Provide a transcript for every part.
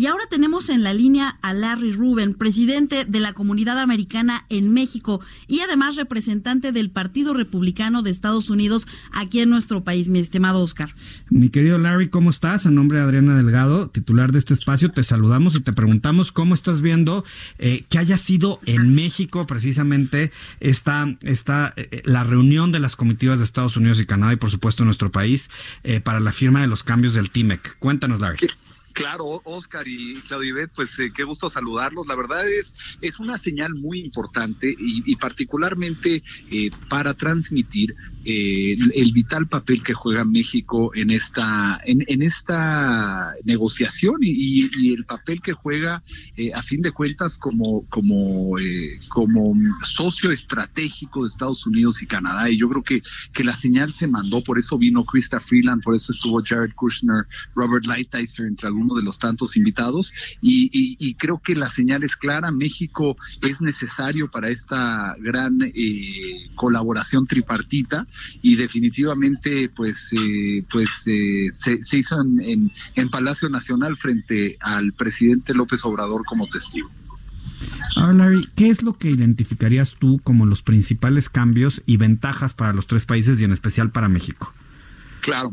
Y ahora tenemos en la línea a Larry Rubin, presidente de la Comunidad Americana en México y además representante del Partido Republicano de Estados Unidos aquí en nuestro país, mi estimado Oscar. Mi querido Larry, ¿cómo estás? A nombre de Adriana Delgado, titular de este espacio, te saludamos y te preguntamos cómo estás viendo eh, que haya sido en México precisamente esta, esta eh, la reunión de las comitivas de Estados Unidos y Canadá y por supuesto nuestro país eh, para la firma de los cambios del TIMEC. Cuéntanos, Larry. Claro, Oscar y Claudio Ibet, pues eh, qué gusto saludarlos. La verdad es, es una señal muy importante y, particularmente eh, para transmitir eh, el, vital papel que juega México en esta, en, esta negociación y, el papel que juega a fin de cuentas como, como, como socio estratégico de Estados Unidos y Canadá. Y yo creo que, que la señal se mandó, por eso vino Krista Freeland, por eso estuvo Jared Kushner, Robert Lighthizer, entre algunos uno de los tantos invitados y, creo que la señal es clara, México es necesario para esta gran eh, colaboración tripartita y definitivamente pues eh, pues eh, se, hizo en, en Palacio Nacional frente al presidente López Obrador como testigo. Ahora, Larry, ¿qué es lo que identificarías tú como los principales cambios y ventajas para los tres países y en especial para México? Claro,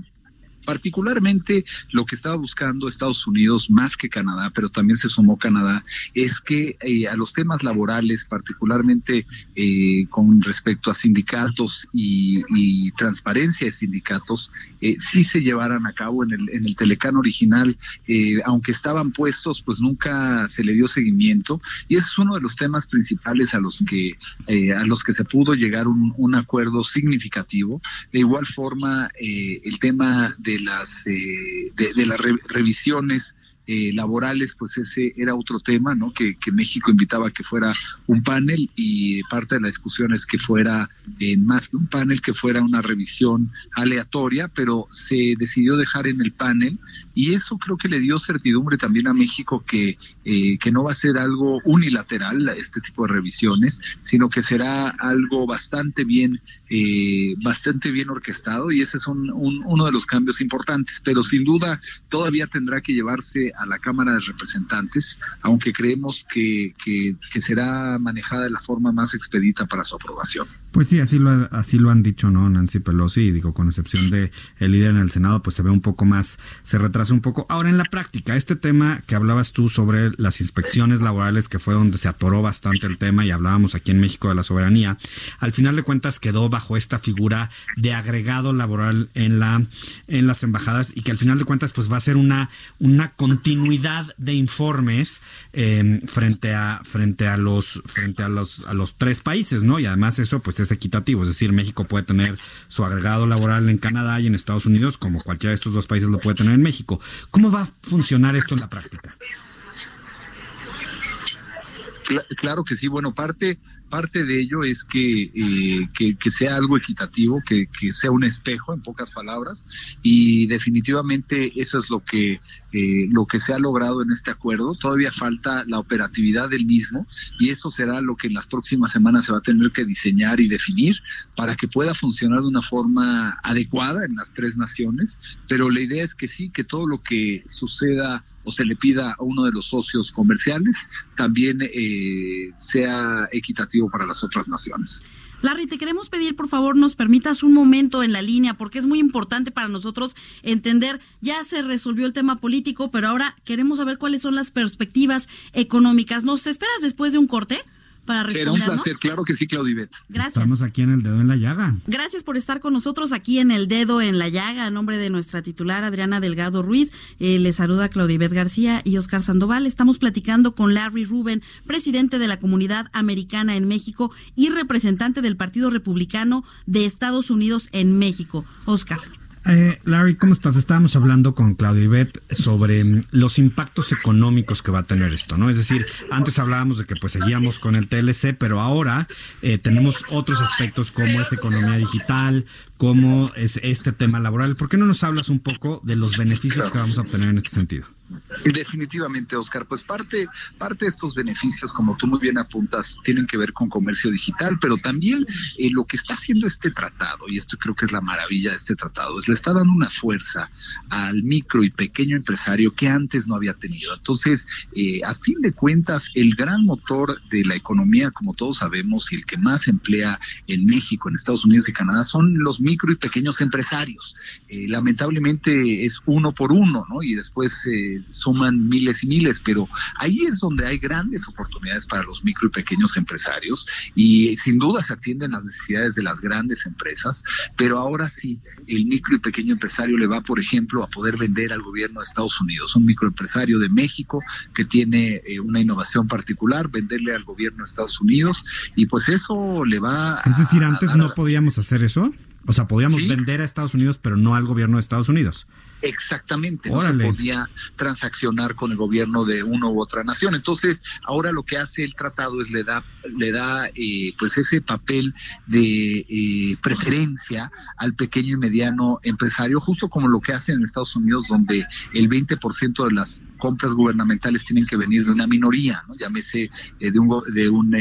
Particularmente lo que estaba buscando Estados Unidos más que Canadá, pero también se sumó Canadá, es que eh, a los temas laborales, particularmente eh, con respecto a sindicatos y, transparencia de sindicatos, eh, sí se llevaran a cabo en el, en el Telecán original, aunque estaban puestos, pues nunca se le dio seguimiento y ese es uno de los temas principales a los que a los que se pudo llegar un, un acuerdo significativo. De igual forma, el tema de las eh, de, las revisiones eh, laborales, pues ese era otro tema, ¿no? Que, que, México invitaba a que fuera un panel y parte de la discusión es que fuera en más que un panel, que fuera una revisión aleatoria, pero se decidió dejar en el panel y eso creo que le dio certidumbre también a México que, eh, que no va a ser algo unilateral este tipo de revisiones, sino que será algo bastante bien, eh, bastante bien orquestado y ese es un, uno de los cambios importantes, pero sin duda todavía tendrá que llevarse a la Cámara de Representantes, aunque creemos que, que, será manejada de la forma más expedita para su aprobación. Pues sí, así lo, así lo han dicho, ¿no? Nancy Pelosi, y digo, con excepción de el líder en el Senado, pues se ve un poco más, se retrasa un poco. Ahora, en la práctica, este tema que hablabas tú sobre las inspecciones laborales, que fue donde se atoró bastante el tema y hablábamos aquí en México de la soberanía, al final de cuentas quedó bajo esta figura de agregado laboral en la en las embajadas y que al final de cuentas pues va a ser una una continuidad de informes em, frente a frente a los frente a los a los tres países, ¿no? Y además eso pues es equitativo, es decir, México puede tener su agregado laboral en Canadá y en Estados Unidos, como cualquiera de estos dos países lo puede tener en México. ¿Cómo va a funcionar esto en la práctica? Claro que sí, bueno, parte parte de ello es que, eh, que, sea algo equitativo, que, que, sea un espejo, en pocas palabras, y definitivamente eso es lo que, eh, lo que se ha logrado en este acuerdo. Todavía falta la operatividad del mismo, y eso será lo que en las próximas semanas se va a tener que diseñar y definir para que pueda funcionar de una forma adecuada en las tres naciones, pero la idea es que sí, que todo lo que suceda o se le pida a uno de los socios comerciales también eh, sea equitativo para las otras naciones. Larry, te queremos pedir, por favor, nos permitas un momento en la línea, porque es muy importante para nosotros entender, ya se resolvió el tema político, pero ahora queremos saber cuáles son las perspectivas económicas. ¿Nos esperas después de un corte? Para Será un placer, claro que sí, Claudibet. Gracias. Estamos aquí en el dedo en la llaga. Gracias por estar con nosotros aquí en el dedo en la llaga, a nombre de nuestra titular Adriana Delgado Ruiz. Eh, le saluda Claudibet García y Oscar Sandoval. Estamos platicando con Larry Rubin, presidente de la comunidad americana en México y representante del Partido Republicano de Estados Unidos en México. Oscar. Eh, Larry, ¿cómo estás? Estábamos hablando con Claudio Ibet sobre mm, los impactos económicos que va a tener esto, ¿no? Es decir, antes hablábamos de que pues seguíamos con el TLC, pero ahora eh, tenemos otros aspectos como es economía digital, como es este tema laboral. ¿Por qué no nos hablas un poco de los beneficios que vamos a obtener en este sentido? Definitivamente, Oscar. Pues parte, parte de estos beneficios, como tú muy bien apuntas, tienen que ver con comercio digital, pero también eh, lo que está haciendo este tratado, y esto creo que es la maravilla de este tratado, es le está dando una fuerza al micro y pequeño empresario que antes no había tenido. Entonces, eh, a fin de cuentas, el gran motor de la economía, como todos sabemos, y el que más emplea en México, en Estados Unidos y Canadá, son los micro y pequeños empresarios. Eh, lamentablemente es uno por uno, ¿no? Y después suman miles y miles, pero ahí es donde hay grandes oportunidades para los micro y pequeños empresarios y sin duda se atienden las necesidades de las grandes empresas, pero ahora sí, el micro y pequeño empresario le va, por ejemplo, a poder vender al gobierno de Estados Unidos, un microempresario de México que tiene eh, una innovación particular, venderle al gobierno de Estados Unidos y pues eso le va Es decir, antes no podíamos hacer eso. O sea, podíamos vender a Estados Unidos, pero no al gobierno de Estados Unidos. Exactamente, no se podía transaccionar con el gobierno de una u otra nación. Entonces, ahora lo que hace el tratado es le da, le da eh, pues ese papel de eh, preferencia al pequeño y mediano empresario, justo como lo que hace en Estados Unidos, donde el 20% de las compras gubernamentales tienen que venir de una minoría, ¿no? llámese eh, de un, de un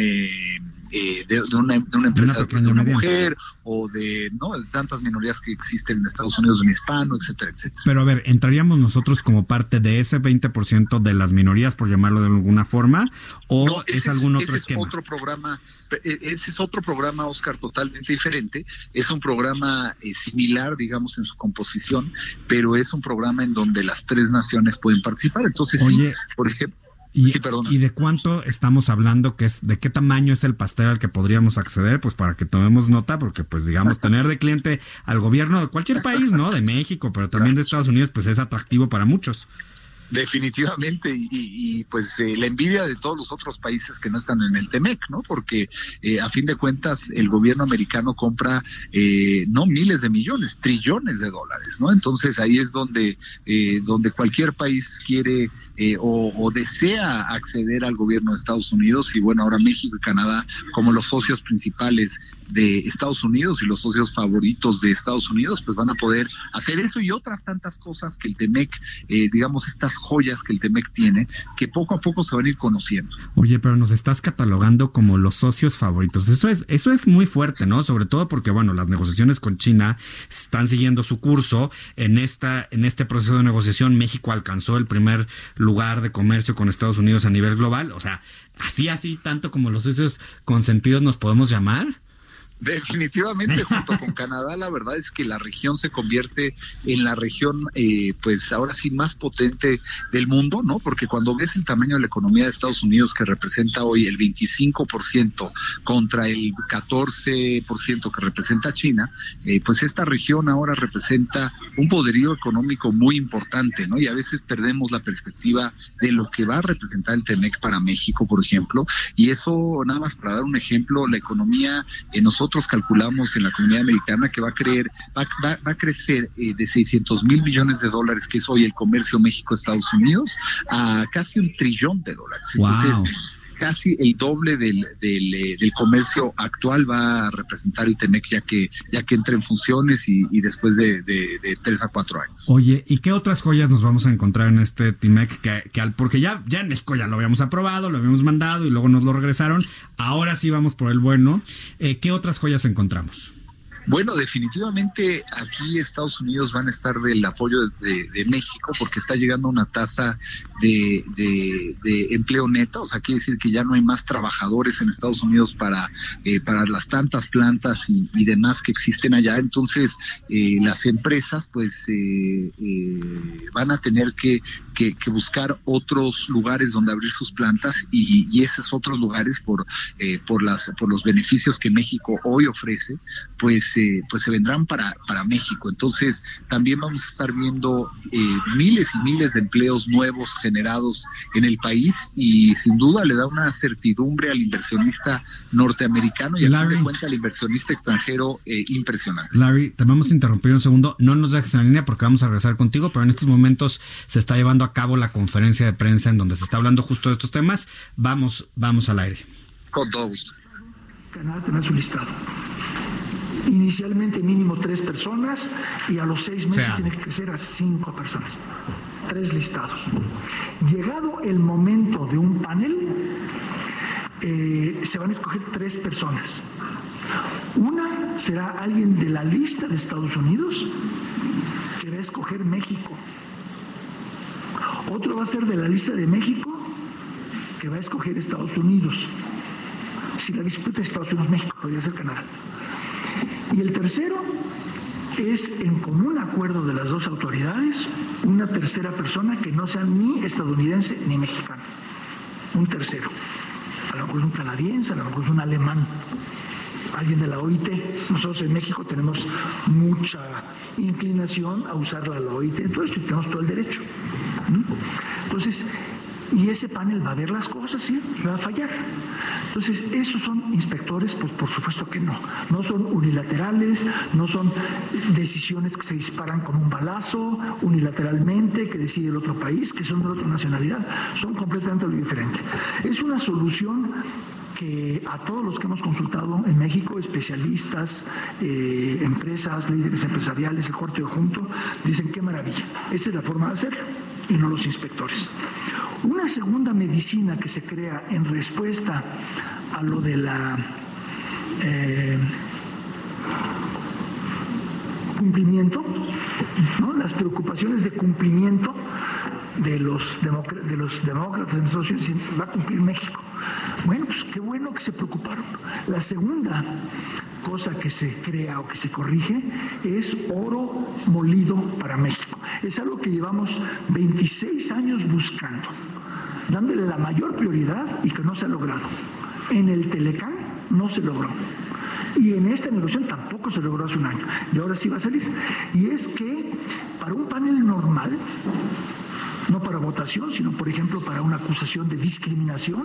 eh, de, una, de, una, empresa, de una, mujer o de, ¿no? de tantas minorías que existen en Estados Unidos, un hispano, etcétera, etcétera. Pero a ver, ¿entraríamos nosotros como parte de ese 20% de las minorías, por llamarlo de alguna forma, o es algún otro ese Es otro programa, e, ese es otro programa, Oscar, totalmente diferente. Es un programa eh, similar, digamos, en su composición, pero es un programa en donde las tres naciones pueden participar. Entonces, sí, por ejemplo, y, ¿Y de cuánto estamos hablando? Que es, ¿De qué tamaño es el pastel al que podríamos acceder? Pues para que tomemos nota, porque pues digamos, tener de cliente al gobierno de cualquier país, ¿no? De México, pero también de Estados Unidos, pues es atractivo para muchos. Definitivamente, y, pues eh, la envidia de todos los otros países que no están en el TEMEC, ¿no? Porque eh, a fin de cuentas el gobierno americano compra eh, no miles de millones, trillones de dólares, ¿no? Entonces ahí es donde, donde cualquier país quiere o, o, desea acceder al gobierno de Estados Unidos y bueno, ahora México y Canadá como los socios principales de Estados Unidos y los socios favoritos de Estados Unidos, pues van a poder hacer eso y otras tantas cosas que el TEMEC, digamos, estas joyas que el TEMEC tiene, que poco a poco se van a ir conociendo. Oye, pero nos estás catalogando como los socios favoritos. Eso es, eso es muy fuerte, ¿no? Sobre todo porque, bueno, las negociaciones con China están siguiendo su curso. En esta, en este proceso de negociación, México alcanzó el primer lugar de comercio con Estados Unidos a nivel global. O sea, así, así, tanto como los socios consentidos nos podemos llamar. Definitivamente, junto con Canadá, la verdad es que la región se convierte en la región, eh, pues ahora sí, más potente del mundo, ¿no? Porque cuando ves el tamaño de la economía de Estados Unidos, que representa hoy el 25% contra el 14% que representa China, eh, pues esta región ahora representa un poderío económico muy importante, ¿no? Y a veces perdemos la perspectiva de lo que va a representar el TEMEC para México, por ejemplo, y eso, nada más para dar un ejemplo, la economía nosotros nosotros calculamos en la comunidad americana que va a, creer, va, a crecer eh, de 600 mil millones de dólares, que es hoy el comercio México-Estados Unidos, a casi un trillón de dólares. Entonces, casi el doble del, eh, del, comercio actual va a representar el TEMEC ya que, ya que entra en funciones y, después de, tres a cuatro años. Oye, ¿y qué otras joyas nos vamos a encontrar en este TEMEC? Que, que, porque ya, ya en México ya lo habíamos aprobado, lo habíamos mandado y luego nos lo regresaron. Ahora sí vamos por el bueno. Eh, ¿Qué otras joyas encontramos? Bueno, definitivamente aquí Estados Unidos van a estar del apoyo de, México porque está llegando una tasa de, empleo neta, o sea, quiere decir que ya no hay más trabajadores en Estados Unidos para, eh, para las tantas plantas y, demás que existen allá. Entonces, eh, las empresas pues eh, van a tener que, buscar otros lugares donde abrir sus plantas y, y esos otros lugares por, por, las, por los beneficios que México hoy ofrece, pues se, pues se vendrán para, para México. Entonces, también vamos a estar viendo eh, miles y miles de empleos nuevos generados en el país y sin duda le da una certidumbre al inversionista norteamericano y al fin de cuentas al inversionista extranjero eh, impresionante. Larry, te vamos a interrumpir un segundo. No nos dejes en la línea porque vamos a regresar contigo, pero en estos momentos se está llevando a cabo la conferencia de prensa en donde se está hablando justo de estos temas. Vamos, vamos al aire. Con todo gusto. Canadá tener su listado. Inicialmente mínimo tres personas y a los seis meses tiene que crecer a cinco personas. Tres listados. Llegado el momento de un panel, eh, se van a escoger tres personas. Una será alguien de la lista de Estados Unidos que va a escoger México. Otro va a ser de la lista de México que va a escoger Estados Unidos. Si la disputa es Estados Unidos-México, podría ser Canadá. Y el tercero es en común acuerdo de las dos autoridades una tercera persona que no sea ni estadounidense ni mexicano. Un tercero. A lo mejor es un canadiense, a lo mejor es un alemán, alguien de la OIT. Nosotros en México tenemos mucha inclinación a usar la OIT, entonces tenemos todo el derecho. Entonces, y ese panel va a ver las cosas, ¿sí? va a fallar. Entonces, ¿esos son inspectores? Pues por supuesto que no. No son unilaterales, no son decisiones que se disparan con un balazo unilateralmente, que decide el otro país, que son de otra nacionalidad. Son completamente lo diferente. Es una solución que a todos los que hemos consultado en México, especialistas, eh, empresas, líderes empresariales, el corte de junto, dicen qué maravilla. Esa es la forma de hacerlo y no los inspectores. Una segunda medicina que se crea en respuesta a lo de la eh, cumplimiento, ¿no? las preocupaciones de cumplimiento de los, de los demócratas en Estados Unidos, va a cumplir México. Bueno, pues qué bueno que se preocuparon. La segunda cosa que se crea o que se corrige es oro molido para México. Es algo que llevamos 26 años buscando, dándole la mayor prioridad y que no se ha logrado. En el Telecán no se logró. Y en esta negociación tampoco se logró hace un año. Y ahora sí va a salir. Y es que para un panel normal, no para votación, sino por ejemplo para una acusación de discriminación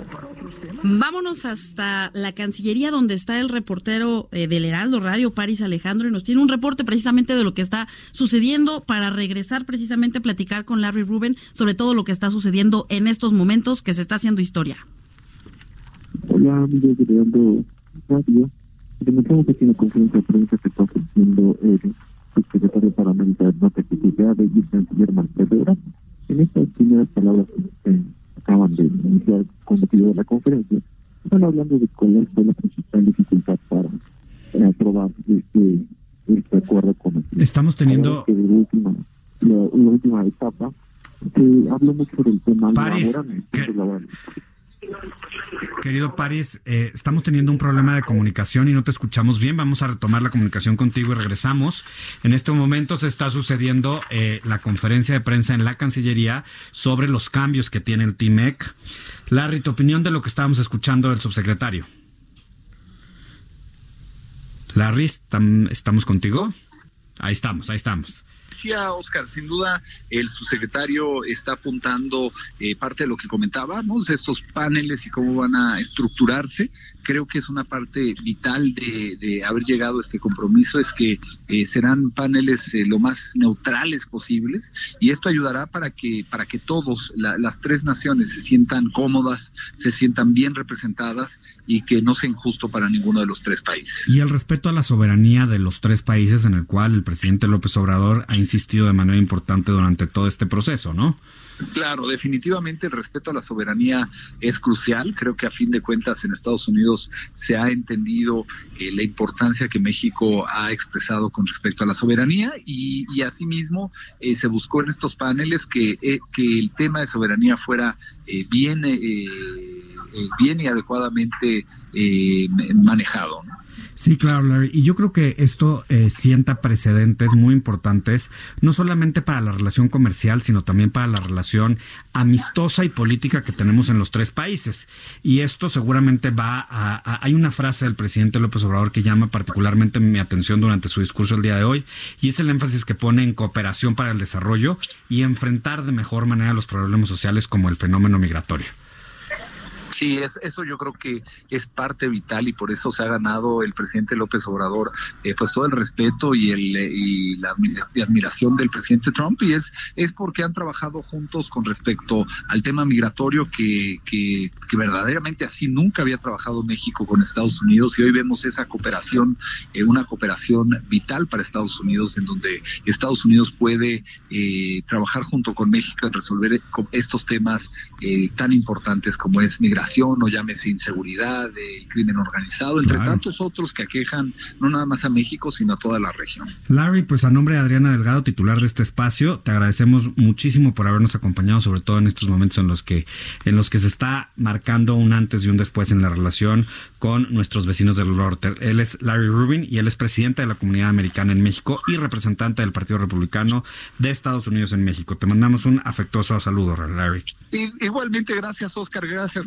o para otros temas. Vámonos hasta la Cancillería donde está el reportero eh, del Heraldo Radio, Paris Alejandro, y nos tiene un reporte precisamente de lo que está sucediendo para regresar precisamente a platicar con Larry Rubin sobre todo lo que está sucediendo en estos momentos que se está haciendo historia. Hola amigos de Heraldo Radio, demostramos aquí en la conferencia de prensa que está ofreciendo el subsecretario para América del Norte, que y el canciller Marcelo En estas primeras palabras que acaban de iniciar con motivo de la conferencia, están hablando de cuál fue la principal dificultad para eh, aprobar este, este acuerdo con el Estamos teniendo... la, última, la, última etapa se habló mucho del tema laboral. Querido París, eh, estamos teniendo un problema de comunicación y no te escuchamos bien. Vamos a retomar la comunicación contigo y regresamos. En este momento se está sucediendo eh, la conferencia de prensa en la Cancillería sobre los cambios que tiene el TIMEC. Larry, tu opinión de lo que estábamos escuchando del subsecretario. Larry, ¿estamos contigo? Ahí estamos, ahí estamos decía Oscar, sin duda el subsecretario está apuntando eh, parte de lo que comentábamos, estos paneles y cómo van a estructurarse. Creo que es una parte vital de, haber llegado a este compromiso, es que eh, serán paneles eh, lo más neutrales posibles y esto ayudará para que, para que todos, las tres naciones, se sientan cómodas, se sientan bien representadas y que no sea injusto para ninguno de los tres países. Y el respeto a la soberanía de los tres países en el cual el presidente López Obrador ha insistido de manera importante durante todo este proceso, ¿no? Claro, definitivamente el respeto a la soberanía es crucial. Creo que a fin de cuentas en Estados Unidos se ha entendido eh, la importancia que México ha expresado con respecto a la soberanía y, y asimismo eh, se buscó en estos paneles que, eh, que el tema de soberanía fuera bien bien y adecuadamente manejado. Sí, claro, Larry. Y yo creo que esto eh, sienta precedentes muy importantes, no solamente para la relación comercial, sino también para la relación amistosa y política que tenemos en los tres países. Y esto seguramente va a, hay una frase del presidente López Obrador que llama particularmente mi atención durante su discurso el día de hoy, y es el énfasis que pone en cooperación para el desarrollo y enfrentar de mejor manera los problemas sociales como el fenómeno migratorio. Sí, es, eso yo creo que es parte vital y por eso se ha ganado el presidente López Obrador eh, pues todo el respeto y, el, y la admiración del presidente Trump y es, es porque han trabajado juntos con respecto al tema migratorio que, que, verdaderamente así nunca había trabajado México con Estados Unidos y hoy vemos esa cooperación, eh, una cooperación vital para Estados Unidos en donde Estados Unidos puede eh, trabajar junto con México en resolver estos temas tan importantes como es migración o llámese inseguridad, el crimen organizado, entre tantos otros que aquejan no nada más a México, sino a toda la región. Larry, pues a nombre de Adriana Delgado, titular de este espacio, te agradecemos muchísimo por habernos acompañado, sobre todo en estos momentos en los que, en los que se está marcando un antes y un después en la relación con nuestros vecinos del norte. Él es Larry Rubin y él es presidente de la comunidad americana en México y representante del Partido Republicano de Estados Unidos en México. Te mandamos un afectuoso saludo, Larry. igualmente, gracias, Oscar. Gracias,